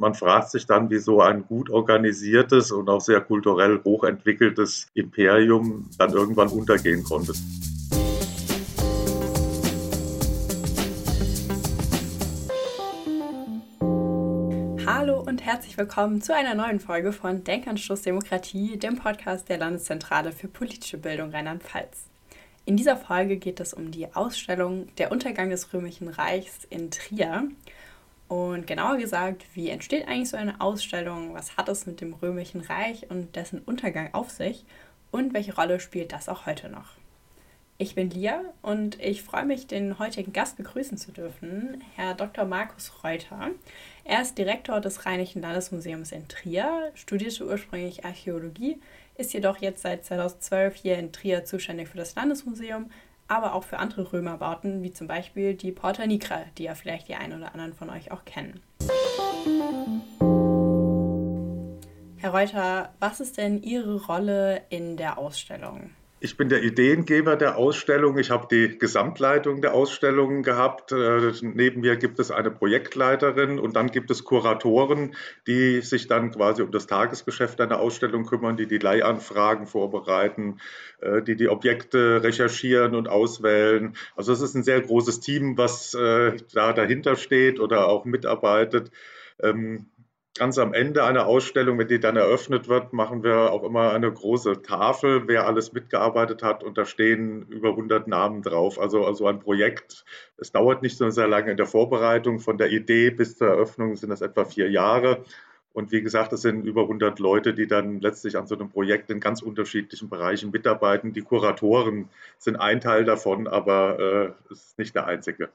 Man fragt sich dann, wie so ein gut organisiertes und auch sehr kulturell hochentwickeltes Imperium dann irgendwann untergehen konnte. Hallo und herzlich willkommen zu einer neuen Folge von Denkanstoß Demokratie, dem Podcast der Landeszentrale für politische Bildung Rheinland-Pfalz. In dieser Folge geht es um die Ausstellung Der Untergang des Römischen Reichs in Trier. Und genauer gesagt, wie entsteht eigentlich so eine Ausstellung? Was hat es mit dem Römischen Reich und dessen Untergang auf sich? Und welche Rolle spielt das auch heute noch? Ich bin Lia und ich freue mich, den heutigen Gast begrüßen zu dürfen, Herr Dr. Markus Reuter. Er ist Direktor des Rheinischen Landesmuseums in Trier, studierte ursprünglich Archäologie, ist jedoch jetzt seit 2012 hier in Trier zuständig für das Landesmuseum, aber auch für andere Römerbauten, wie zum Beispiel die Porta Nigra, die ja vielleicht die einen oder anderen von euch auch kennen. Herr Reuter, was ist denn Ihre Rolle in der Ausstellung? Ich bin der Ideengeber der Ausstellung. Ich habe die Gesamtleitung der Ausstellung gehabt. Äh, neben mir gibt es eine Projektleiterin und dann gibt es Kuratoren, die sich dann quasi um das Tagesgeschäft einer Ausstellung kümmern, die die Leihanfragen vorbereiten, äh, die die Objekte recherchieren und auswählen. Also es ist ein sehr großes Team, was äh, da dahinter steht oder auch mitarbeitet. Ähm, ganz am Ende einer Ausstellung, wenn die dann eröffnet wird, machen wir auch immer eine große Tafel, wer alles mitgearbeitet hat. Und da stehen über 100 Namen drauf. Also, also ein Projekt. Es dauert nicht so sehr lange in der Vorbereitung. Von der Idee bis zur Eröffnung sind das etwa vier Jahre. Und wie gesagt, es sind über 100 Leute, die dann letztlich an so einem Projekt in ganz unterschiedlichen Bereichen mitarbeiten. Die Kuratoren sind ein Teil davon, aber äh, es ist nicht der einzige.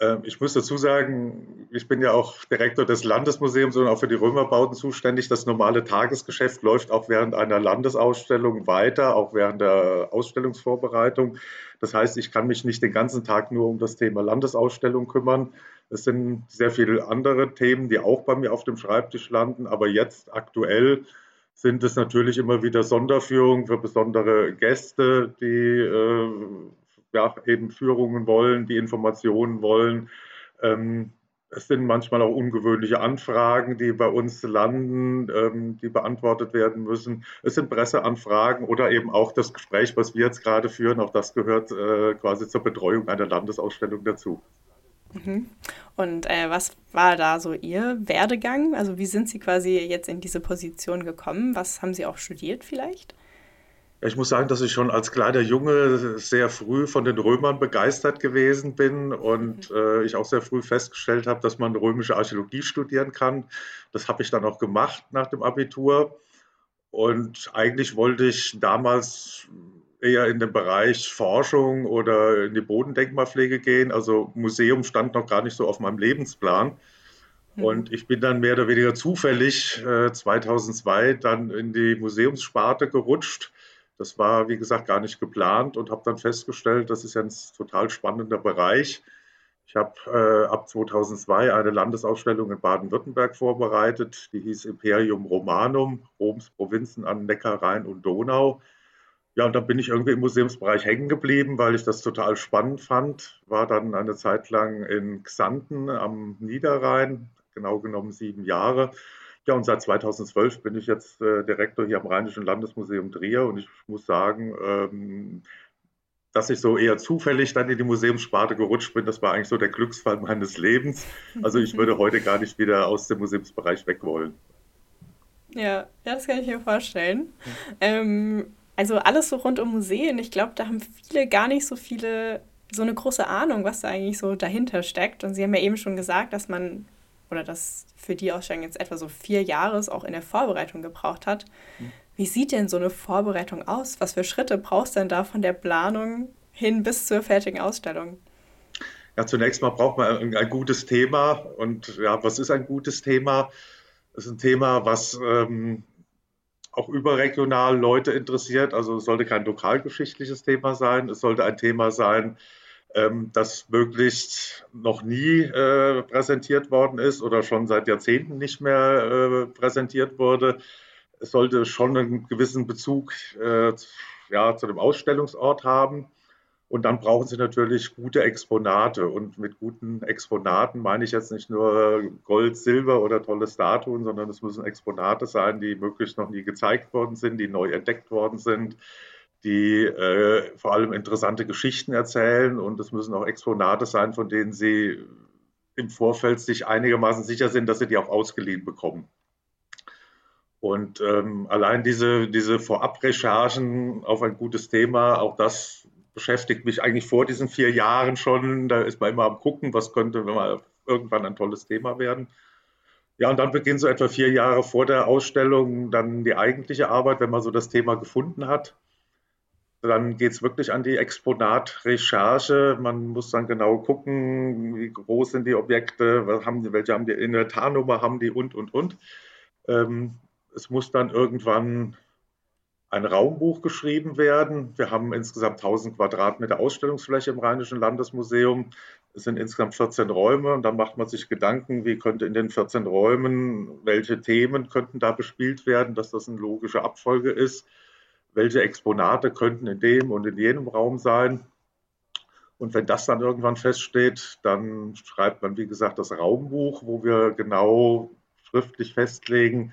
Ähm, ich muss dazu sagen, ich bin ja auch Direktor des Landesmuseums und auch für die Römerbauten zuständig. Das normale Tagesgeschäft läuft auch während einer Landesausstellung weiter, auch während der Ausstellungsvorbereitung. Das heißt, ich kann mich nicht den ganzen Tag nur um das Thema Landesausstellung kümmern. Es sind sehr viele andere Themen, die auch bei mir auf dem Schreibtisch landen. Aber jetzt aktuell sind es natürlich immer wieder Sonderführungen für besondere Gäste, die äh, ja, eben Führungen wollen, die Informationen wollen. Ähm, es sind manchmal auch ungewöhnliche Anfragen, die bei uns landen, ähm, die beantwortet werden müssen. Es sind Presseanfragen oder eben auch das Gespräch, was wir jetzt gerade führen. Auch das gehört äh, quasi zur Betreuung einer Landesausstellung dazu. Mhm. Und äh, was war da so Ihr Werdegang? Also wie sind Sie quasi jetzt in diese Position gekommen? Was haben Sie auch studiert vielleicht? Ich muss sagen, dass ich schon als kleiner Junge sehr früh von den Römern begeistert gewesen bin und mhm. äh, ich auch sehr früh festgestellt habe, dass man römische Archäologie studieren kann. Das habe ich dann auch gemacht nach dem Abitur. Und eigentlich wollte ich damals eher in den Bereich Forschung oder in die Bodendenkmalpflege gehen. Also Museum stand noch gar nicht so auf meinem Lebensplan. Mhm. Und ich bin dann mehr oder weniger zufällig äh, 2002 dann in die Museumssparte gerutscht das war, wie gesagt, gar nicht geplant und habe dann festgestellt, das ist ja ein total spannender Bereich. Ich habe äh, ab 2002 eine Landesausstellung in Baden-Württemberg vorbereitet, die hieß Imperium Romanum, Roms Provinzen an Neckar, Rhein und Donau. Ja, und dann bin ich irgendwie im Museumsbereich hängen geblieben, weil ich das total spannend fand. War dann eine Zeit lang in Xanten am Niederrhein, genau genommen sieben Jahre ja, und seit 2012 bin ich jetzt äh, Direktor hier am Rheinischen Landesmuseum Trier und ich muss sagen, ähm, dass ich so eher zufällig dann in die Museumssparte gerutscht bin, das war eigentlich so der Glücksfall meines Lebens. Also ich würde heute gar nicht wieder aus dem Museumsbereich weg wollen. Ja, das kann ich mir vorstellen. Ähm, also alles so rund um Museen, ich glaube, da haben viele gar nicht so viele, so eine große Ahnung, was da eigentlich so dahinter steckt. Und Sie haben ja eben schon gesagt, dass man oder dass für die Ausstellung jetzt etwa so vier Jahre auch in der Vorbereitung gebraucht hat. Mhm. Wie sieht denn so eine Vorbereitung aus? Was für Schritte brauchst du denn da von der Planung hin bis zur fertigen Ausstellung? Ja, zunächst mal braucht man ein, gutes Thema. Und ja, was ist ein gutes Thema? Das ist ein Thema, was ähm, auch überregional Leute interessiert. Also es sollte kein lokalgeschichtliches Thema sein. Es sollte ein Thema sein, das möglichst noch nie äh, präsentiert worden ist oder schon seit Jahrzehnten nicht mehr äh, präsentiert wurde. Es sollte schon einen gewissen Bezug äh, ja, zu dem Ausstellungsort haben. Und dann brauchen Sie natürlich gute Exponate. Und mit guten Exponaten meine ich jetzt nicht nur Gold, Silber oder tolle Statuen, sondern es müssen Exponate sein, die möglichst noch nie gezeigt worden sind, die neu entdeckt worden sind, die äh, vor allem interessante Geschichten erzählen. Und es müssen auch Exponate sein, von denen Sie im Vorfeld sich einigermaßen sicher sind, dass Sie die auch ausgeliehen bekommen. Und ähm, allein diese, diese Vorabrecherchen auf ein gutes Thema, auch das beschäftigt mich eigentlich vor diesen vier Jahren schon. Da ist man immer am Gucken, was könnte mal irgendwann ein tolles Thema werden. Ja, und dann beginnt so etwa vier Jahre vor der Ausstellung dann die eigentliche Arbeit, wenn man so das Thema gefunden hat. Dann geht es wirklich an die Exponatrecherche. Man muss dann genau gucken, wie groß sind die Objekte, was haben die, welche haben die Inventarnummer, haben die und, und, und. Ähm, es muss dann irgendwann ein Raumbuch geschrieben werden. Wir haben insgesamt 1000 Quadratmeter Ausstellungsfläche im Rheinischen Landesmuseum. Es sind insgesamt 14 Räume und dann macht man sich Gedanken, wie könnte in den 14 Räumen, welche Themen könnten da bespielt werden, dass das eine logische Abfolge ist, welche Exponate könnten in dem und in jenem Raum sein. Und wenn das dann irgendwann feststeht, dann schreibt man, wie gesagt, das Raumbuch, wo wir genau schriftlich festlegen,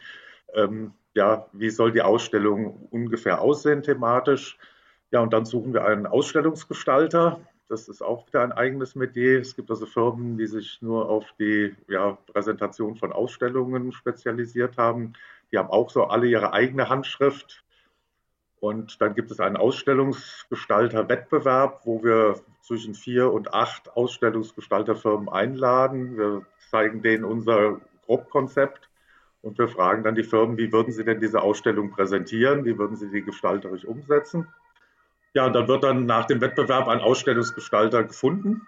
ähm, ja, wie soll die Ausstellung ungefähr aussehen thematisch. Ja, und dann suchen wir einen Ausstellungsgestalter. Das ist auch wieder ein eigenes Metier. Es gibt also Firmen, die sich nur auf die ja, Präsentation von Ausstellungen spezialisiert haben. Die haben auch so alle ihre eigene Handschrift. Und dann gibt es einen Ausstellungsgestalter-Wettbewerb, wo wir zwischen vier und acht Ausstellungsgestalterfirmen einladen. Wir zeigen denen unser Grobkonzept und wir fragen dann die Firmen, wie würden sie denn diese Ausstellung präsentieren? Wie würden sie die gestalterisch umsetzen? Ja, und dann wird dann nach dem Wettbewerb ein Ausstellungsgestalter gefunden.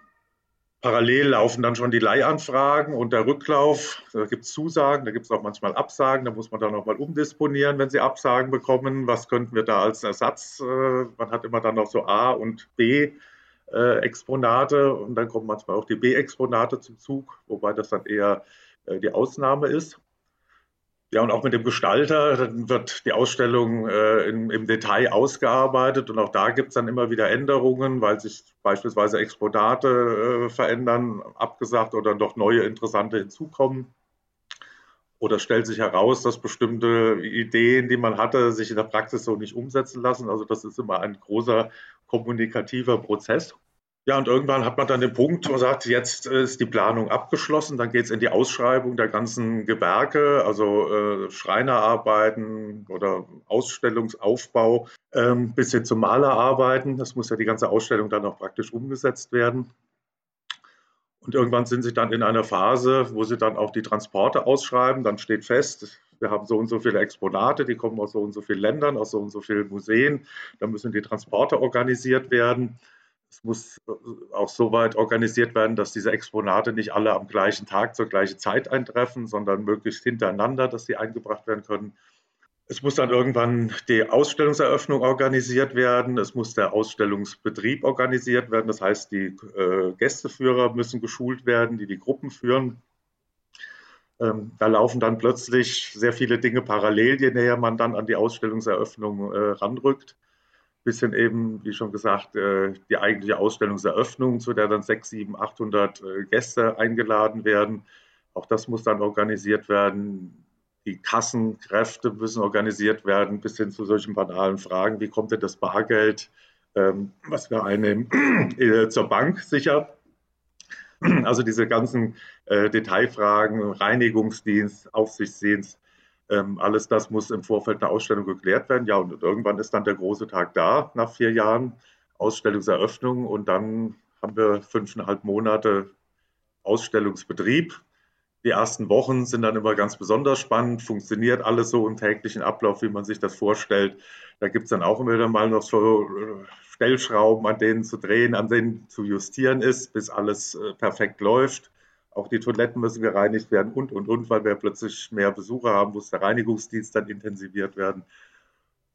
Parallel laufen dann schon die Leihanfragen und der Rücklauf. Da gibt es Zusagen, da gibt es auch manchmal Absagen. Da muss man dann nochmal umdisponieren, wenn Sie Absagen bekommen. Was könnten wir da als Ersatz? Äh, man hat immer dann noch so A und B. Äh, Exponate und dann kommen manchmal auch die B-Exponate zum Zug, wobei das dann eher äh, die Ausnahme ist. Ja, und auch mit dem Gestalter dann wird die Ausstellung äh, in, im Detail ausgearbeitet und auch da gibt es dann immer wieder Änderungen, weil sich beispielsweise Exponate äh, verändern, abgesagt oder doch neue interessante hinzukommen. Oder stellt sich heraus, dass bestimmte Ideen, die man hatte, sich in der Praxis so nicht umsetzen lassen. Also das ist immer ein großer kommunikativer Prozess. Ja, und irgendwann hat man dann den Punkt, wo man sagt, jetzt ist die Planung abgeschlossen, dann geht es in die Ausschreibung der ganzen Gewerke, also äh, Schreinerarbeiten oder Ausstellungsaufbau ähm, bis hin zum Malerarbeiten. Das muss ja die ganze Ausstellung dann auch praktisch umgesetzt werden. Und irgendwann sind sie dann in einer Phase, wo sie dann auch die Transporte ausschreiben. Dann steht fest, wir haben so und so viele Exponate, die kommen aus so und so vielen Ländern, aus so und so vielen Museen. Da müssen die Transporte organisiert werden. Es muss äh, auch so weit organisiert werden, dass diese Exponate nicht alle am gleichen Tag zur gleichen Zeit eintreffen, sondern möglichst hintereinander, dass sie eingebracht werden können. Es muss dann irgendwann die Ausstellungseröffnung organisiert werden. Es muss der Ausstellungsbetrieb organisiert werden. Das heißt, die äh, Gästeführer müssen geschult werden, die die Gruppen führen. Ähm, da laufen dann plötzlich sehr viele Dinge parallel, je näher man dann an die Ausstellungseröffnung äh, ranrückt bis hin eben, wie schon gesagt, äh, die eigentliche Ausstellungseröffnung, zu der dann 6, 7, 800 Gäste eingeladen werden. Auch das muss dann organisiert werden. Die Kassenkräfte müssen organisiert werden, bis hin zu solchen banalen Fragen, wie kommt denn das Bargeld, ähm, was wir einnehmen, äh, zur Bank sicher. Also diese ganzen äh, Detailfragen, Reinigungsdienst, Aufsichtsdienst, ähm, alles das muss im Vorfeld einer Ausstellung geklärt werden. Ja, und irgendwann ist dann der große Tag da, nach vier Jahren, Ausstellungseröffnung. Und dann haben wir fünfeinhalb Monate Ausstellungsbetrieb. Die ersten Wochen sind dann immer ganz besonders spannend, funktioniert alles so im täglichen Ablauf, wie man sich das vorstellt. Da gibt es dann auch immer wieder mal noch so äh, Stellschrauben, an denen zu drehen, an denen zu justieren ist, bis alles äh, perfekt läuft. Auch die Toiletten müssen gereinigt werden und, und, und, weil wir plötzlich mehr Besucher haben, muss der Reinigungsdienst dann intensiviert werden.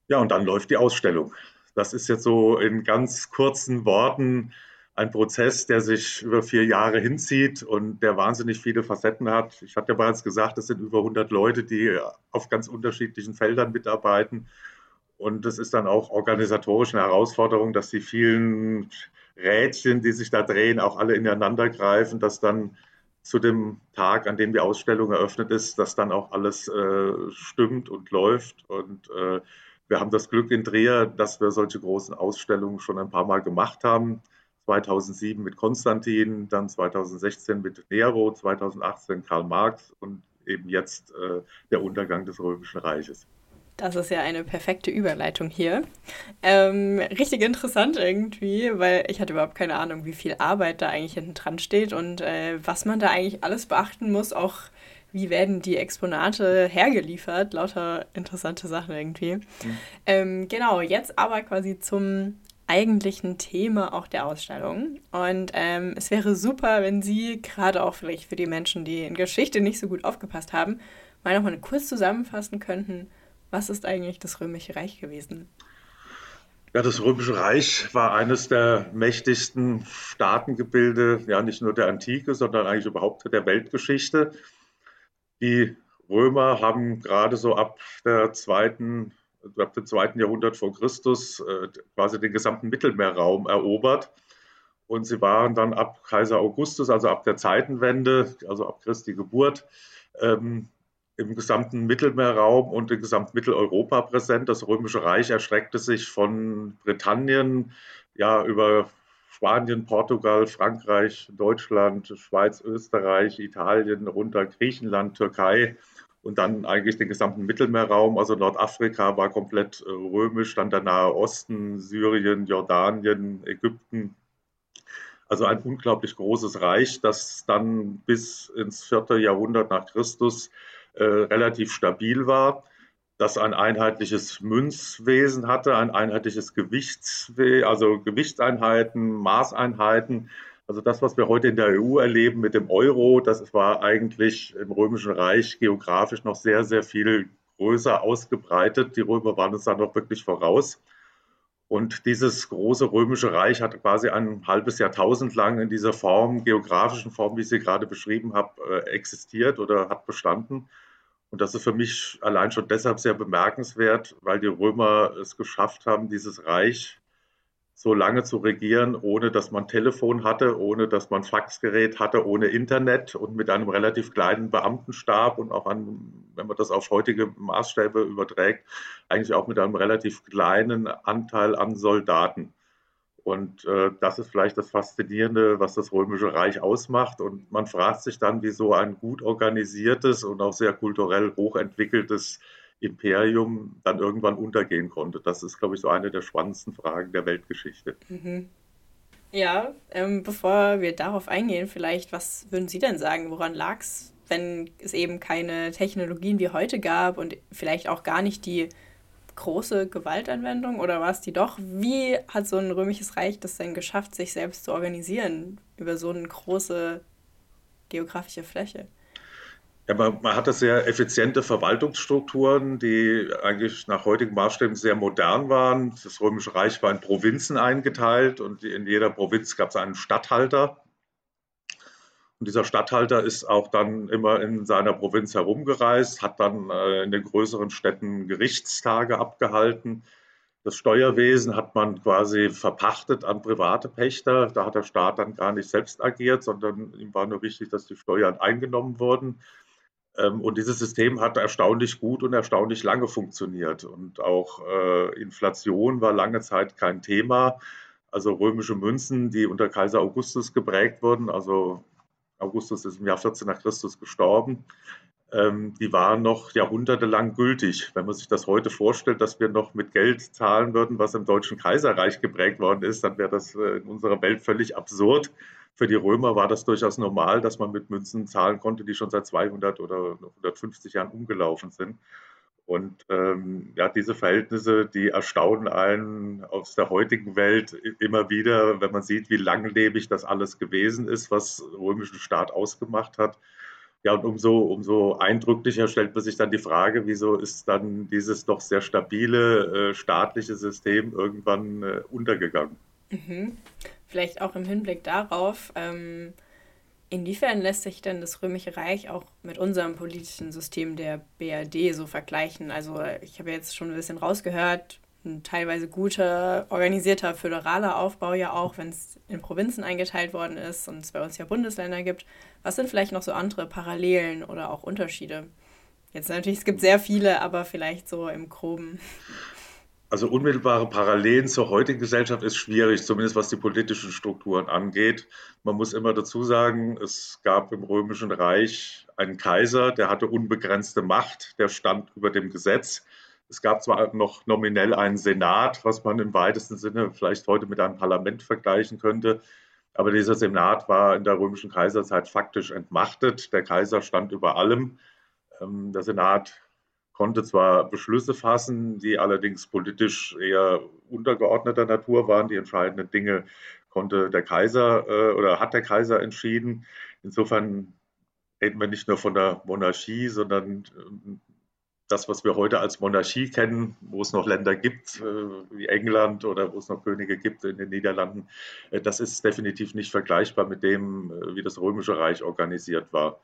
Ja, und dann läuft die Ausstellung. Das ist jetzt so in ganz kurzen Worten ein Prozess, der sich über vier Jahre hinzieht und der wahnsinnig viele Facetten hat. Ich hatte ja bereits gesagt, es sind über 100 Leute, die auf ganz unterschiedlichen Feldern mitarbeiten. Und es ist dann auch organisatorisch eine Herausforderung, dass die vielen Rädchen, die sich da drehen, auch alle ineinander greifen, dass dann zu dem Tag, an dem die Ausstellung eröffnet ist, dass dann auch alles äh, stimmt und läuft. Und äh, wir haben das Glück in Trier, dass wir solche großen Ausstellungen schon ein paar Mal gemacht haben. 2007 mit Konstantin, dann 2016 mit Nero, 2018 Karl Marx und eben jetzt äh, der Untergang des Römischen Reiches. Das ist ja eine perfekte Überleitung hier. Ähm, richtig interessant irgendwie, weil ich hatte überhaupt keine Ahnung, wie viel Arbeit da eigentlich hinten dran steht und äh, was man da eigentlich alles beachten muss. Auch wie werden die Exponate hergeliefert. Lauter interessante Sachen irgendwie. Mhm. Ähm, genau, jetzt aber quasi zum eigentlichen Thema auch der Ausstellung. Und ähm, es wäre super, wenn Sie gerade auch vielleicht für die Menschen, die in Geschichte nicht so gut aufgepasst haben, mal nochmal kurz zusammenfassen könnten, was ist eigentlich das Römische Reich gewesen? Ja, das Römische Reich war eines der mächtigsten Staatengebilde, ja nicht nur der Antike, sondern eigentlich überhaupt der Weltgeschichte. Die Römer haben gerade so ab zweiten ab dem zweiten Jahrhundert vor Christus äh, quasi den gesamten Mittelmeerraum erobert. Und sie waren dann ab Kaiser Augustus, also ab der Zeitenwende, also ab Christi Geburt, ähm, im gesamten Mittelmeerraum und im gesamten Mitteleuropa präsent. Das Römische Reich erstreckte sich von Britannien ja, über Spanien, Portugal, Frankreich, Deutschland, Schweiz, Österreich, Italien, runter Griechenland, Türkei und dann eigentlich den gesamten Mittelmeerraum, also Nordafrika war komplett äh, römisch, dann der Nahe Osten, Syrien, Jordanien, Ägypten. Also ein unglaublich großes Reich, das dann bis ins vierte Jahrhundert nach Christus äh, relativ stabil war, das ein einheitliches Münzwesen hatte, ein einheitliches Gewichtswesen, also Gewichtseinheiten, Maßeinheiten, also das, was wir heute in der EU erleben mit dem Euro, das war eigentlich im Römischen Reich geografisch noch sehr, sehr viel größer ausgebreitet. Die Römer waren es dann noch wirklich voraus. Und dieses große römische Reich hat quasi ein halbes Jahrtausend lang in dieser Form, geografischen Form, wie ich sie gerade beschrieben habe, äh, existiert oder hat bestanden. Und das ist für mich allein schon deshalb sehr bemerkenswert, weil die Römer es geschafft haben, dieses Reich so lange zu regieren, ohne dass man Telefon hatte, ohne dass man Faxgerät hatte, ohne Internet und mit einem relativ kleinen Beamtenstab und auch an, wenn man das auf heutige Maßstäbe überträgt, eigentlich auch mit einem relativ kleinen Anteil an Soldaten. Und äh, das ist vielleicht das Faszinierende, was das Römische Reich ausmacht. Und man fragt sich dann, wie so ein gut organisiertes und auch sehr kulturell hochentwickeltes Imperium dann irgendwann untergehen konnte. Das ist, glaube ich, so eine der spannendsten Fragen der Weltgeschichte. Mhm. Ja, ähm, bevor wir darauf eingehen, vielleicht, was würden Sie denn sagen, woran lag es, wenn es eben keine Technologien wie heute gab und vielleicht auch gar nicht die große Gewaltanwendung oder war es die doch? Wie hat so ein römisches Reich das denn geschafft, sich selbst zu organisieren über so eine große geografische Fläche? Ja, man, man hatte sehr effiziente Verwaltungsstrukturen, die eigentlich nach heutigen Maßstäben sehr modern waren. Das Römische Reich war in Provinzen eingeteilt und in jeder Provinz gab es einen Statthalter. Und dieser Statthalter ist auch dann immer in seiner Provinz herumgereist, hat dann äh, in den größeren Städten Gerichtstage abgehalten. Das Steuerwesen hat man quasi verpachtet an private Pächter. Da hat der Staat dann gar nicht selbst agiert, sondern ihm war nur wichtig, dass die Steuern eingenommen wurden. Ähm, und dieses System hat erstaunlich gut und erstaunlich lange funktioniert. Und auch äh, Inflation war lange Zeit kein Thema. Also römische Münzen, die unter Kaiser Augustus geprägt wurden, also Augustus ist im Jahr 14 nach Christus gestorben, ähm, die waren noch jahrhundertelang gültig. Wenn man sich das heute vorstellt, dass wir noch mit Geld zahlen würden, was im Deutschen Kaiserreich geprägt worden ist, dann wäre das äh, in unserer Welt völlig absurd. Für die Römer war das durchaus normal, dass man mit Münzen zahlen konnte, die schon seit 200 oder 150 Jahren umgelaufen sind. Und ähm, ja, diese Verhältnisse, die erstaunen einen aus der heutigen Welt immer wieder, wenn man sieht, wie langlebig das alles gewesen ist, was römischen Staat ausgemacht hat. Ja, und umso, umso eindrücklicher stellt man sich dann die Frage, wieso ist dann dieses doch sehr stabile äh, staatliche System irgendwann äh, untergegangen? Mhm. Vielleicht auch im Hinblick darauf, ähm, inwiefern lässt sich denn das Römische Reich auch mit unserem politischen System der BRD so vergleichen? Also ich habe jetzt schon ein bisschen rausgehört, ein teilweise guter, organisierter föderaler Aufbau ja auch, wenn es in Provinzen eingeteilt worden ist und es bei uns ja Bundesländer gibt. Was sind vielleicht noch so andere Parallelen oder auch Unterschiede? Jetzt natürlich, es gibt sehr viele, aber vielleicht so im groben. Also unmittelbare Parallelen zur heutigen Gesellschaft ist schwierig, zumindest was die politischen Strukturen angeht. Man muss immer dazu sagen, es gab im Römischen Reich einen Kaiser, der hatte unbegrenzte Macht, der stand über dem Gesetz. Es gab zwar noch nominell einen Senat, was man im weitesten Sinne vielleicht heute mit einem Parlament vergleichen könnte, aber dieser Senat war in der römischen Kaiserzeit faktisch entmachtet. Der Kaiser stand über allem. Ähm, der Senat konnte zwar Beschlüsse fassen, die allerdings politisch eher untergeordneter Natur waren. Die entscheidenden Dinge konnte der Kaiser äh, oder hat der Kaiser entschieden. Insofern reden wir nicht nur von der Monarchie, sondern äh, das, was wir heute als Monarchie kennen, wo es noch Länder gibt, äh, wie England oder wo es noch Könige gibt in den Niederlanden, äh, das ist definitiv nicht vergleichbar mit dem, äh, wie das Römische Reich organisiert war.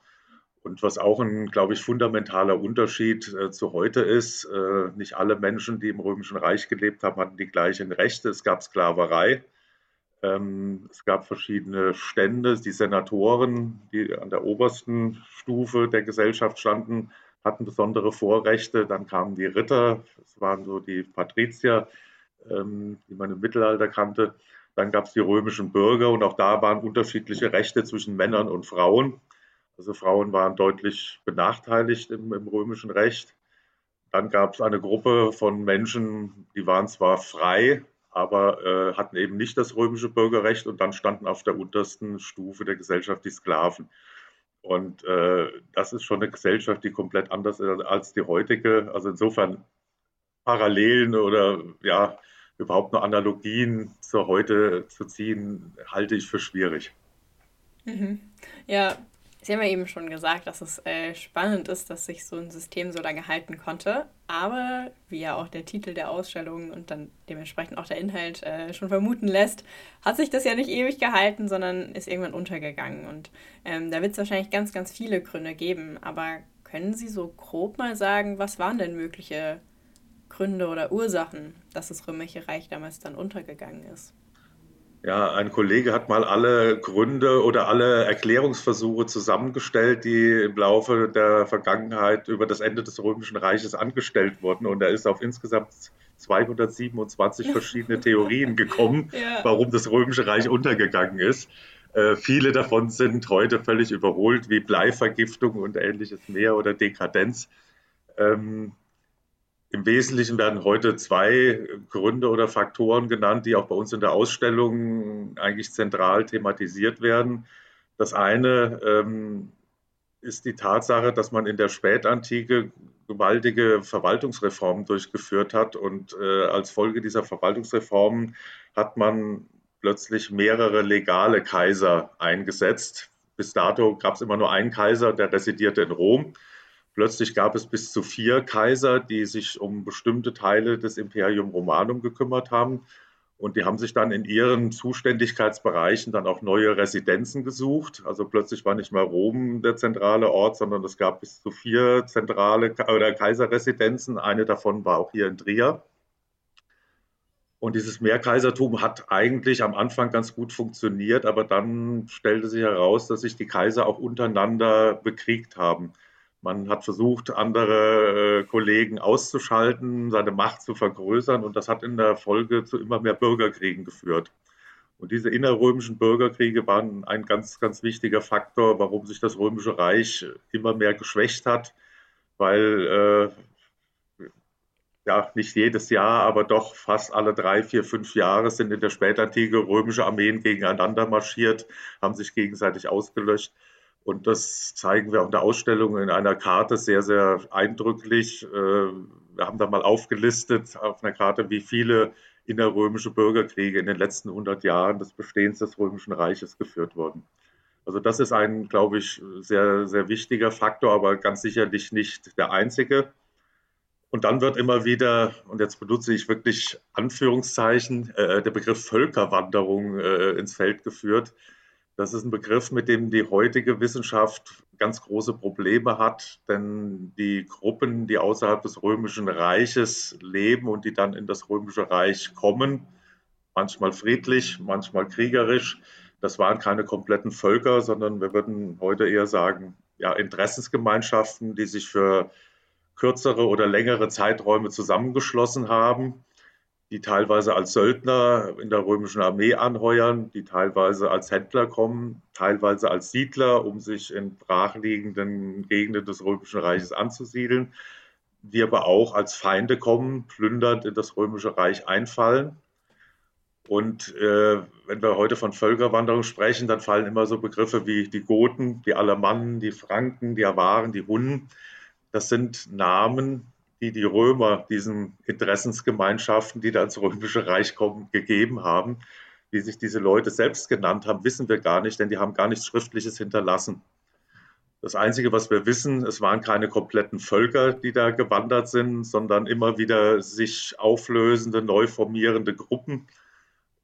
Und was auch ein, glaube ich, fundamentaler Unterschied äh, zu heute ist, äh, nicht alle Menschen, die im Römischen Reich gelebt haben, hatten die gleichen Rechte. Es gab Sklaverei, ähm, es gab verschiedene Stände, die Senatoren, die an der obersten Stufe der Gesellschaft standen, hatten besondere Vorrechte. Dann kamen die Ritter, das waren so die Patrizier, ähm, die man im Mittelalter kannte. Dann gab es die römischen Bürger und auch da waren unterschiedliche Rechte zwischen Männern und Frauen. Also Frauen waren deutlich benachteiligt im, im römischen Recht. Dann gab es eine Gruppe von Menschen, die waren zwar frei, aber äh, hatten eben nicht das römische Bürgerrecht und dann standen auf der untersten Stufe der Gesellschaft die Sklaven. Und äh, das ist schon eine Gesellschaft, die komplett anders ist als die heutige. Also insofern Parallelen oder ja, überhaupt nur Analogien zur heute zu ziehen, halte ich für schwierig. Mhm. Ja, Sie haben ja eben schon gesagt, dass es äh, spannend ist, dass sich so ein System so lange halten konnte. Aber wie ja auch der Titel der Ausstellung und dann dementsprechend auch der Inhalt äh, schon vermuten lässt, hat sich das ja nicht ewig gehalten, sondern ist irgendwann untergegangen. Und ähm, da wird es wahrscheinlich ganz, ganz viele Gründe geben. Aber können Sie so grob mal sagen, was waren denn mögliche Gründe oder Ursachen, dass das Römische Reich damals dann untergegangen ist? Ja, ein Kollege hat mal alle Gründe oder alle Erklärungsversuche zusammengestellt, die im Laufe der Vergangenheit über das Ende des Römischen Reiches angestellt wurden. Und er ist auf insgesamt 227 verschiedene Theorien gekommen, ja. warum das Römische Reich untergegangen ist. Äh, viele davon sind heute völlig überholt, wie Bleivergiftung und ähnliches mehr oder Dekadenz. Ähm, im Wesentlichen werden heute zwei Gründe oder Faktoren genannt, die auch bei uns in der Ausstellung eigentlich zentral thematisiert werden. Das eine ähm, ist die Tatsache, dass man in der Spätantike gewaltige Verwaltungsreformen durchgeführt hat und äh, als Folge dieser Verwaltungsreformen hat man plötzlich mehrere legale Kaiser eingesetzt. Bis dato gab es immer nur einen Kaiser, der residierte in Rom. Plötzlich gab es bis zu vier Kaiser, die sich um bestimmte Teile des Imperium Romanum gekümmert haben. Und die haben sich dann in ihren Zuständigkeitsbereichen dann auch neue Residenzen gesucht. Also plötzlich war nicht mehr Rom der zentrale Ort, sondern es gab bis zu vier zentrale oder Kaiserresidenzen. Eine davon war auch hier in Trier. Und dieses Mehrkaisertum hat eigentlich am Anfang ganz gut funktioniert, aber dann stellte sich heraus, dass sich die Kaiser auch untereinander bekriegt haben. Man hat versucht, andere äh, Kollegen auszuschalten, seine Macht zu vergrößern und das hat in der Folge zu immer mehr Bürgerkriegen geführt. Und diese innerrömischen Bürgerkriege waren ein ganz, ganz wichtiger Faktor, warum sich das Römische Reich immer mehr geschwächt hat, weil äh, ja nicht jedes Jahr, aber doch fast alle drei, vier, fünf Jahre sind in der Spätantike römische Armeen gegeneinander marschiert, haben sich gegenseitig ausgelöscht. Und das zeigen wir auch in der Ausstellung in einer Karte sehr, sehr eindrücklich. Äh, wir haben da mal aufgelistet auf einer Karte, wie viele innerrömische Bürgerkriege in den letzten 100 Jahren des Bestehens des Römischen Reiches geführt wurden. Also das ist ein, glaube ich, sehr, sehr wichtiger Faktor, aber ganz sicherlich nicht der einzige. Und dann wird immer wieder, und jetzt benutze ich wirklich Anführungszeichen, äh, der Begriff Völkerwanderung äh, ins Feld geführt Das ist ein Begriff, mit dem die heutige Wissenschaft ganz große Probleme hat, denn die Gruppen, die außerhalb des Römischen Reiches leben und die dann in das Römische Reich kommen, manchmal friedlich, manchmal kriegerisch, das waren keine kompletten Völker, sondern wir würden heute eher sagen, ja, Interessensgemeinschaften, die sich für kürzere oder längere Zeiträume zusammengeschlossen haben die teilweise als Söldner in der römischen Armee anheuern, die teilweise als Händler kommen, teilweise als Siedler, um sich in brachliegenden Gegenden des römischen Reiches anzusiedeln, die aber auch als Feinde kommen, plündernd in das römische Reich einfallen. Und äh, wenn wir heute von Völkerwanderung sprechen, dann fallen immer so Begriffe wie die Goten, die Alamannen, die Franken, die Awaren, die Hunnen. Das sind Namen, die die Römer diesen Interessensgemeinschaften, die da ins Römische Reich kommen, gegeben haben. Wie sich diese Leute selbst genannt haben, wissen wir gar nicht, denn die haben gar nichts Schriftliches hinterlassen. Das Einzige, was wir wissen, es waren keine kompletten Völker, die da gewandert sind, sondern immer wieder sich auflösende, neu formierende Gruppen.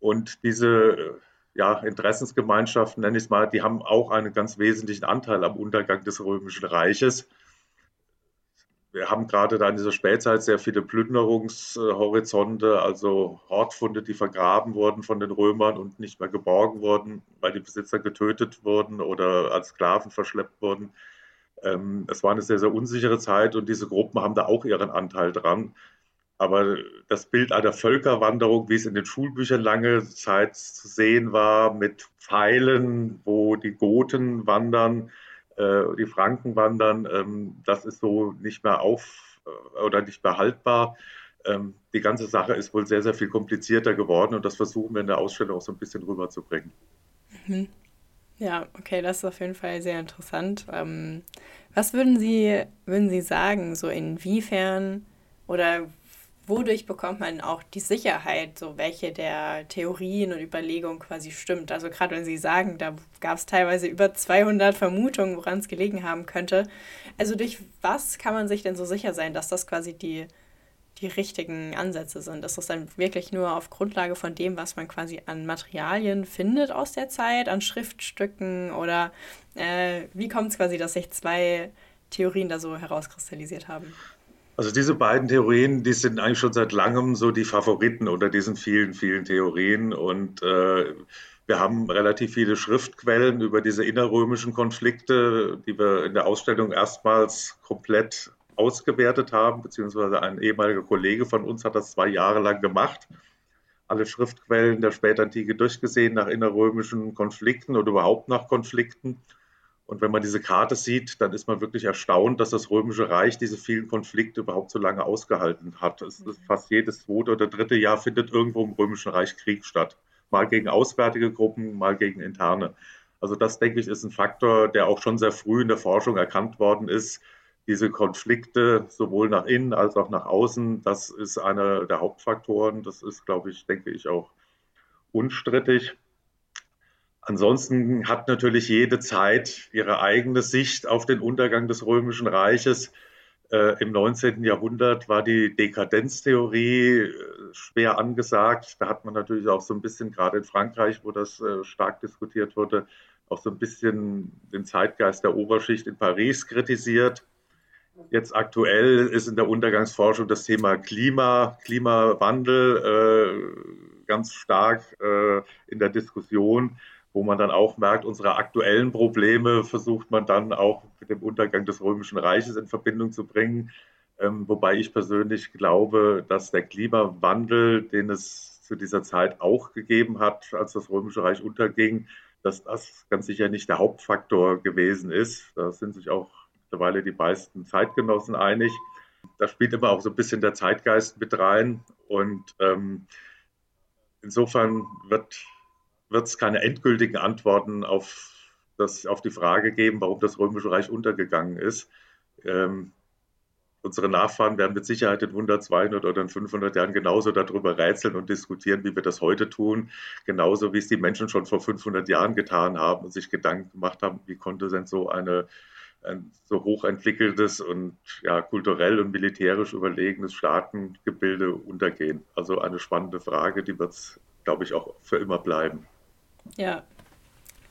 Und diese ja, Interessensgemeinschaften, nenne ich es mal, die haben auch einen ganz wesentlichen Anteil am Untergang des Römischen Reiches wir haben gerade da in dieser Spätzeit sehr viele Plünderungshorizonte, also Hortfunde, die vergraben wurden von den Römern und nicht mehr geborgen wurden, weil die Besitzer getötet wurden oder als Sklaven verschleppt wurden. Ähm, es war eine sehr, sehr unsichere Zeit und diese Gruppen haben da auch ihren Anteil dran. Aber das Bild einer Völkerwanderung, wie es in den Schulbüchern lange Zeit zu sehen war, mit Pfeilen, wo die Goten wandern, die Franken wandern, ähm, das ist so nicht mehr auf äh, oder nicht mehr haltbar. Ähm, die ganze Sache ist wohl sehr, sehr viel komplizierter geworden und das versuchen wir in der Ausstellung auch so ein bisschen rüberzubringen. Mhm. Ja, okay, das ist auf jeden Fall sehr interessant. Ähm, was würden Sie, würden Sie sagen, so inwiefern oder wodurch bekommt man auch die Sicherheit, so welche der Theorien und Überlegungen quasi stimmt. Also gerade wenn Sie sagen, da gab es teilweise über 200 Vermutungen, woran es gelegen haben könnte. Also durch was kann man sich denn so sicher sein, dass das quasi die, die richtigen Ansätze sind? Ist das dann wirklich nur auf Grundlage von dem, was man quasi an Materialien findet aus der Zeit, an Schriftstücken oder äh, wie kommt es quasi, dass sich zwei Theorien da so herauskristallisiert haben? Also diese beiden Theorien, die sind eigentlich schon seit langem so die Favoriten unter diesen vielen, vielen Theorien. Und äh, wir haben relativ viele Schriftquellen über diese innerrömischen Konflikte, die wir in der Ausstellung erstmals komplett ausgewertet haben, beziehungsweise ein ehemaliger Kollege von uns hat das zwei Jahre lang gemacht. Alle Schriftquellen der Spätantike durchgesehen nach innerrömischen Konflikten oder überhaupt nach Konflikten und wenn man diese Karte sieht, dann ist man wirklich erstaunt, dass das Römische Reich diese vielen Konflikte überhaupt so lange ausgehalten hat. Ist fast jedes zweite oder dritte Jahr findet irgendwo im Römischen Reich Krieg statt. Mal gegen auswärtige Gruppen, mal gegen interne. Also das, denke ich, ist ein Faktor, der auch schon sehr früh in der Forschung erkannt worden ist. Diese Konflikte sowohl nach innen als auch nach außen, das ist einer der Hauptfaktoren. Das ist, glaube ich, denke ich, auch unstrittig. Ansonsten hat natürlich jede Zeit ihre eigene Sicht auf den Untergang des Römischen Reiches. Äh, Im 19. Jahrhundert war die Dekadenztheorie äh, schwer angesagt. Da hat man natürlich auch so ein bisschen, gerade in Frankreich, wo das äh, stark diskutiert wurde, auch so ein bisschen den Zeitgeist der Oberschicht in Paris kritisiert. Jetzt aktuell ist in der Untergangsforschung das Thema Klima, Klimawandel äh, ganz stark äh, in der Diskussion wo man dann auch merkt, unsere aktuellen Probleme versucht man dann auch mit dem Untergang des Römischen Reiches in Verbindung zu bringen. Ähm, wobei ich persönlich glaube, dass der Klimawandel, den es zu dieser Zeit auch gegeben hat, als das Römische Reich unterging, dass das ganz sicher nicht der Hauptfaktor gewesen ist. Da sind sich auch mittlerweile die meisten Zeitgenossen einig. Da spielt immer auch so ein bisschen der Zeitgeist mit rein. Und ähm, insofern wird es keine endgültigen Antworten auf, das, auf die Frage geben, warum das Römische Reich untergegangen ist. Ähm, unsere Nachfahren werden mit Sicherheit in 100, 200 oder in 500 Jahren genauso darüber rätseln und diskutieren, wie wir das heute tun. Genauso wie es die Menschen schon vor 500 Jahren getan haben und sich Gedanken gemacht haben, wie konnte denn so eine ein so hochentwickeltes und ja, kulturell und militärisch überlegenes Staatengebilde untergehen. Also eine spannende Frage, die wird es, glaube ich, auch für immer bleiben. Ja,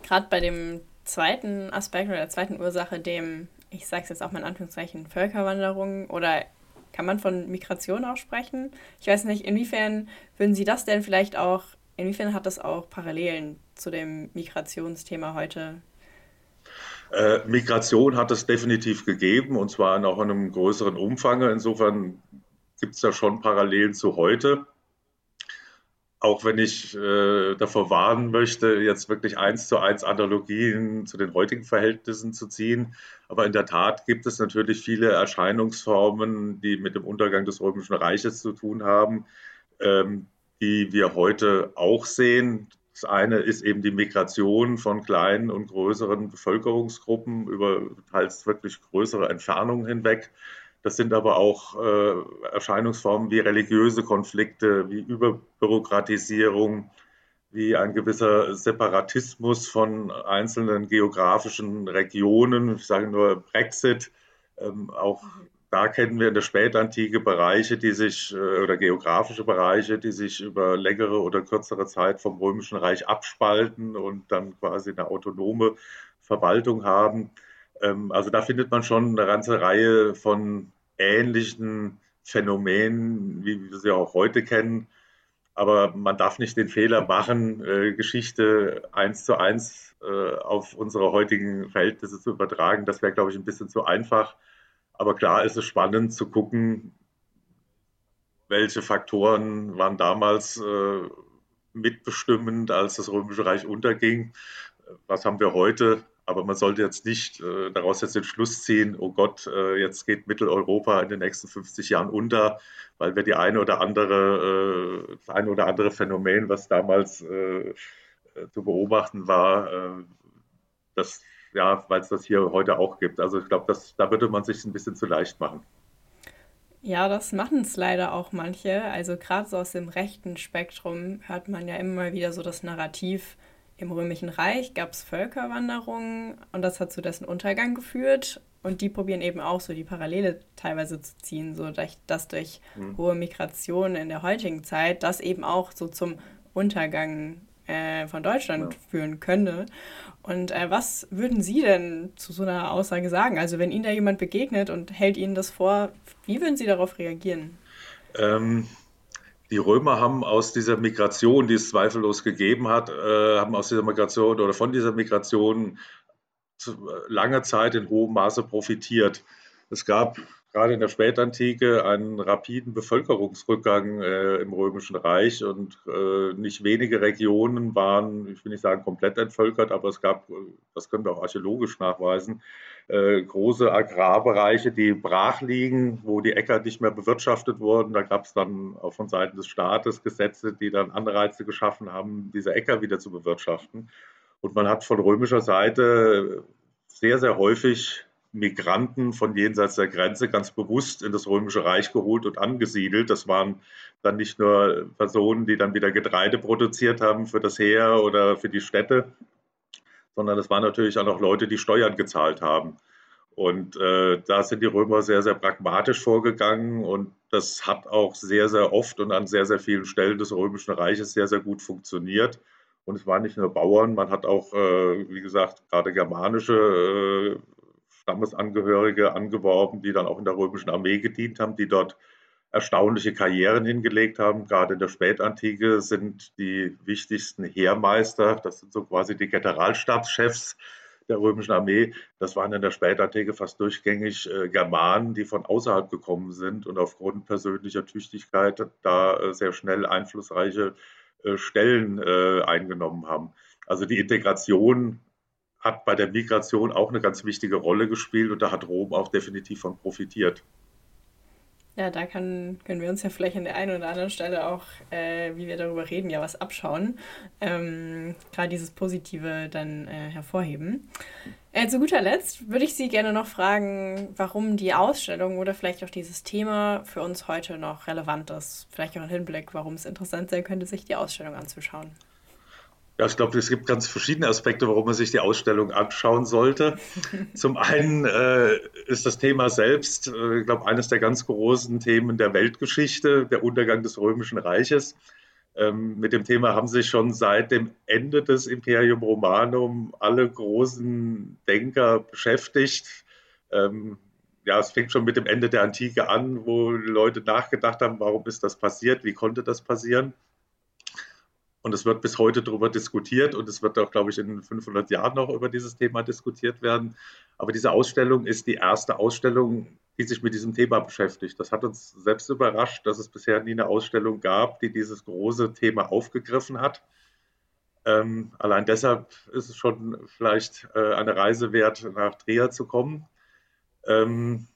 Gerade bei dem zweiten Aspekt oder der zweiten Ursache, dem, ich sage es jetzt auch mal in Anführungszeichen, Völkerwanderung oder kann man von Migration auch sprechen? Ich weiß nicht, inwiefern würden Sie das denn vielleicht auch, inwiefern hat das auch Parallelen zu dem Migrationsthema heute? Äh, Migration hat es definitiv gegeben und zwar in auch in einem größeren Umfang. Insofern gibt es da schon Parallelen zu heute auch wenn ich äh, davor warnen möchte, jetzt wirklich eins zu eins Analogien zu den heutigen Verhältnissen zu ziehen. Aber in der Tat gibt es natürlich viele Erscheinungsformen, die mit dem Untergang des Römischen Reiches zu tun haben, ähm, die wir heute auch sehen. Das eine ist eben die Migration von kleinen und größeren Bevölkerungsgruppen über teils wirklich größere Entfernungen hinweg. Das sind aber auch äh, Erscheinungsformen wie religiöse Konflikte, wie Überbürokratisierung, wie ein gewisser Separatismus von einzelnen geografischen Regionen. Ich sage nur Brexit. Ähm, auch da kennen wir in der Spätantike Bereiche, die sich äh, oder geografische Bereiche, die sich über längere oder kürzere Zeit vom Römischen Reich abspalten und dann quasi eine autonome Verwaltung haben. Ähm, also da findet man schon eine ganze Reihe von ähnlichen Phänomenen, wie wir sie auch heute kennen. Aber man darf nicht den Fehler machen, äh, Geschichte eins zu eins äh, auf unsere heutigen Verhältnisse zu übertragen. Das wäre, glaube ich, ein bisschen zu einfach. Aber klar ist es spannend zu gucken, welche Faktoren waren damals äh, mitbestimmend, als das Römische Reich unterging. Was haben wir heute? Aber man sollte jetzt nicht äh, daraus jetzt den Schluss ziehen, oh Gott, äh, jetzt geht Mitteleuropa in den nächsten 50 Jahren unter, weil wir die eine oder andere, äh, das eine oder andere Phänomen, was damals äh, zu beobachten war, äh, das, ja, weil es das hier heute auch gibt. Also ich glaube, da würde man sich ein bisschen zu leicht machen. Ja, das machen es leider auch manche. Also gerade so aus dem rechten Spektrum hört man ja immer wieder so das Narrativ, im Römischen Reich gab es Völkerwanderungen und das hat zu dessen Untergang geführt. Und die probieren eben auch so die Parallele teilweise zu ziehen, so dass durch mhm. hohe Migration in der heutigen Zeit das eben auch so zum Untergang äh, von Deutschland ja. führen könnte. Und äh, was würden Sie denn zu so einer Aussage sagen? Also wenn Ihnen da jemand begegnet und hält Ihnen das vor, wie würden Sie darauf reagieren? Ähm, die Römer haben aus dieser Migration, die es zweifellos gegeben hat, äh, haben aus dieser Migration oder von dieser Migration äh, lange Zeit in hohem Maße profitiert. Es gab gerade in der Spätantike einen rapiden Bevölkerungsrückgang äh, im Römischen Reich und äh, nicht wenige Regionen waren, ich will nicht sagen komplett entvölkert, aber es gab, das können wir auch archäologisch nachweisen, äh, große Agrarbereiche, die brach liegen, wo die Äcker nicht mehr bewirtschaftet wurden. Da gab es dann auch von Seiten des Staates Gesetze, die dann Anreize geschaffen haben, diese Äcker wieder zu bewirtschaften. Und man hat von römischer Seite sehr, sehr häufig Migranten von jenseits der Grenze ganz bewusst in das Römische Reich geholt und angesiedelt. Das waren dann nicht nur Personen, die dann wieder Getreide produziert haben für das Heer oder für die Städte, sondern es waren natürlich auch noch Leute, die Steuern gezahlt haben. Und äh, da sind die Römer sehr, sehr pragmatisch vorgegangen und das hat auch sehr, sehr oft und an sehr, sehr vielen Stellen des Römischen Reiches sehr, sehr gut funktioniert. Und es waren nicht nur Bauern, man hat auch, äh, wie gesagt, gerade germanische äh, Stammesangehörige angeworben, die dann auch in der römischen Armee gedient haben, die dort erstaunliche Karrieren hingelegt haben. Gerade in der Spätantike sind die wichtigsten Heermeister, das sind so quasi die Generalstabschefs der römischen Armee, das waren in der Spätantike fast durchgängig äh, Germanen, die von außerhalb gekommen sind und aufgrund persönlicher Tüchtigkeit da äh, sehr schnell einflussreiche äh, Stellen eingenommen haben. Also die Integration hat bei der Migration auch eine ganz wichtige Rolle gespielt und da hat Rom auch definitiv von profitiert. Ja, da kann, können wir uns ja vielleicht an der einen oder anderen Stelle auch, äh, wie wir darüber reden, ja was abschauen. Ähm, Gerade dieses Positive dann äh, hervorheben. Äh, zu guter Letzt würde ich Sie gerne noch fragen, warum die Ausstellung oder vielleicht auch dieses Thema für uns heute noch relevant ist. Vielleicht auch ein Hinblick, warum es interessant sein könnte, sich die Ausstellung anzuschauen. Ja, ich glaube, es gibt ganz verschiedene Aspekte, warum man sich die Ausstellung anschauen sollte. Zum einen äh, ist das Thema selbst, äh, ich glaube, eines der ganz großen Themen der Weltgeschichte, der Untergang des Römischen Reiches. Ähm, mit dem Thema haben sich schon seit dem Ende des Imperium Romanum alle großen Denker beschäftigt. Ähm, ja, es fängt schon mit dem Ende der Antike an, wo Leute nachgedacht haben, warum ist das passiert, wie konnte das passieren. Und es wird bis heute darüber diskutiert und es wird auch, glaube ich, in 500 Jahren noch über dieses Thema diskutiert werden. Aber diese Ausstellung ist die erste Ausstellung, die sich mit diesem Thema beschäftigt. Das hat uns selbst überrascht, dass es bisher nie eine Ausstellung gab, die dieses große Thema aufgegriffen hat. Ähm, allein deshalb ist es schon vielleicht äh, eine Reise wert, nach Trier zu kommen. Ähm,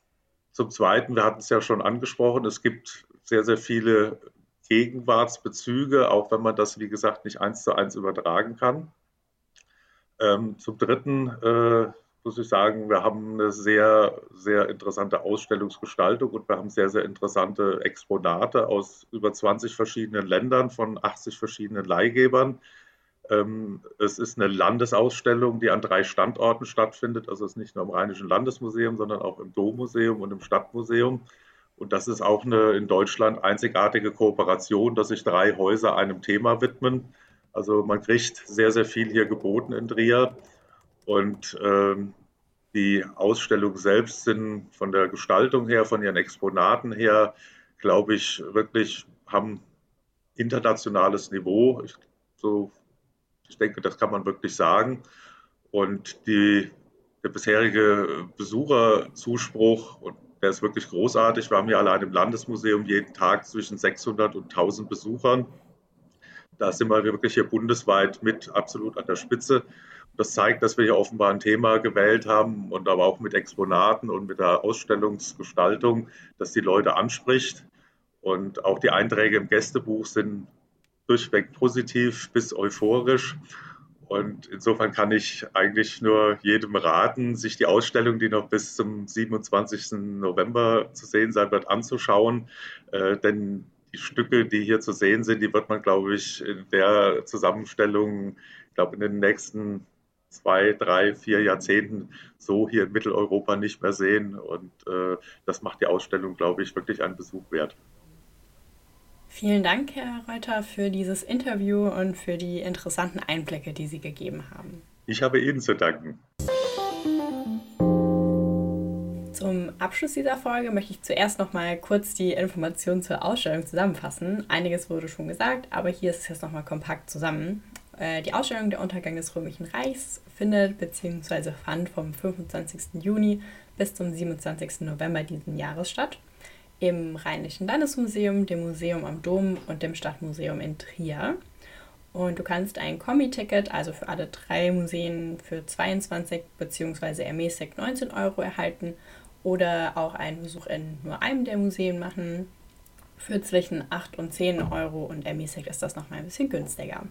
zum Zweiten, wir hatten es ja schon angesprochen, es gibt sehr, sehr viele Gegenwartsbezüge, auch wenn man das, wie gesagt, nicht eins zu eins übertragen kann. Ähm, zum Dritten äh, muss ich sagen, wir haben eine sehr, sehr interessante Ausstellungsgestaltung und wir haben sehr, sehr interessante Exponate aus über 20 verschiedenen Ländern von 80 verschiedenen Leihgebern. Ähm, es ist eine Landesausstellung, die an drei Standorten stattfindet. Also es ist nicht nur im Rheinischen Landesmuseum, sondern auch im Dommuseum und im Stadtmuseum. Und das ist auch eine in Deutschland einzigartige Kooperation, dass sich drei Häuser einem Thema widmen. Also man kriegt sehr, sehr viel hier geboten in Trier. Und ähm, die Ausstellung selbst sind von der Gestaltung her, von ihren Exponaten her, glaube ich, wirklich haben internationales Niveau. Ich, so, ich denke, das kann man wirklich sagen. Und die, der bisherige Besucherzuspruch und der ist wirklich großartig. Wir haben hier allein im Landesmuseum jeden Tag zwischen 600 und 1000 Besuchern. Da sind wir wirklich hier bundesweit mit absolut an der Spitze. Das zeigt, dass wir hier offenbar ein Thema gewählt haben und aber auch mit Exponaten und mit der Ausstellungsgestaltung, dass die Leute anspricht. Und auch die Einträge im Gästebuch sind durchweg positiv bis euphorisch. Und insofern kann ich eigentlich nur jedem raten, sich die Ausstellung, die noch bis zum 27. November zu sehen sein wird, anzuschauen. Äh, denn die Stücke, die hier zu sehen sind, die wird man, glaube ich, in der Zusammenstellung, ich glaube, in den nächsten zwei, drei, vier Jahrzehnten so hier in Mitteleuropa nicht mehr sehen. Und äh, das macht die Ausstellung, glaube ich, wirklich einen Besuch wert. Vielen Dank, Herr Reuter, für dieses Interview und für die interessanten Einblicke, die Sie gegeben haben. Ich habe Ihnen zu danken. Zum Abschluss dieser Folge möchte ich zuerst noch mal kurz die Informationen zur Ausstellung zusammenfassen. Einiges wurde schon gesagt, aber hier ist es jetzt noch mal kompakt zusammen. Äh, die Ausstellung Der Untergang des Römischen Reichs findet bzw. fand vom 25. Juni bis zum 27. November diesen Jahres statt im Rheinischen Landesmuseum, dem Museum am Dom und dem Stadtmuseum in Trier. Und du kannst ein Kombi-Ticket, also für alle drei Museen, für 22 bzw. ermäßigt 19 Euro erhalten oder auch einen Besuch in nur einem der Museen machen für zwischen 8 und 10 Euro und ermäßigt ist das nochmal ein bisschen günstiger.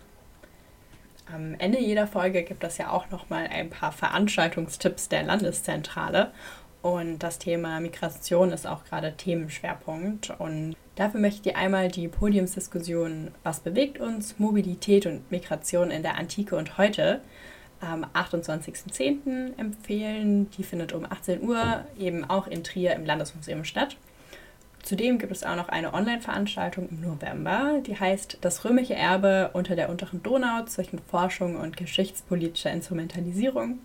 Am Ende jeder Folge gibt es ja auch nochmal ein paar Veranstaltungstipps der Landeszentrale und das Thema Migration ist auch gerade Themenschwerpunkt. Und dafür möchte ich dir einmal die Podiumsdiskussion Was bewegt uns? Mobilität und Migration in der Antike und heute am 28.10. empfehlen. Die findet um 18 Uhr eben auch in Trier im Landesmuseum statt. Zudem gibt es auch noch eine Online-Veranstaltung im November, die heißt Das römische Erbe unter der unteren Donau zwischen Forschung und geschichtspolitischer Instrumentalisierung.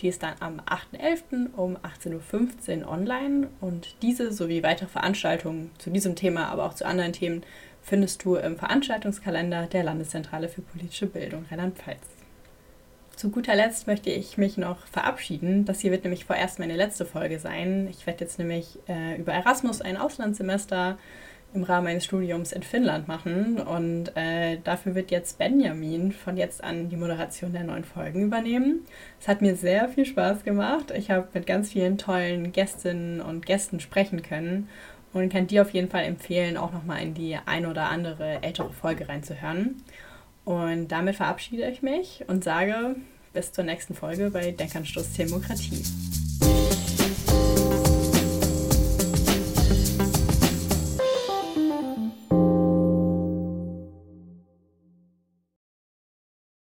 Die ist dann am 8.11. um 18.15 Uhr online und diese sowie weitere Veranstaltungen zu diesem Thema, aber auch zu anderen Themen findest du im Veranstaltungskalender der Landeszentrale für politische Bildung Rheinland-Pfalz. Zu guter Letzt möchte ich mich noch verabschieden. Das hier wird nämlich vorerst meine letzte Folge sein. Ich werde jetzt nämlich äh, über Erasmus ein Auslandssemester im Rahmen meines Studiums in Finnland machen. Und äh, dafür wird jetzt Benjamin von jetzt an die Moderation der neuen Folgen übernehmen. Es hat mir sehr viel Spaß gemacht. Ich habe mit ganz vielen tollen Gästinnen und Gästen sprechen können und kann dir auf jeden Fall empfehlen, auch nochmal in die ein oder andere ältere Folge reinzuhören. Und damit verabschiede ich mich und sage bis zur nächsten Folge bei Denkanstoß Demokratie.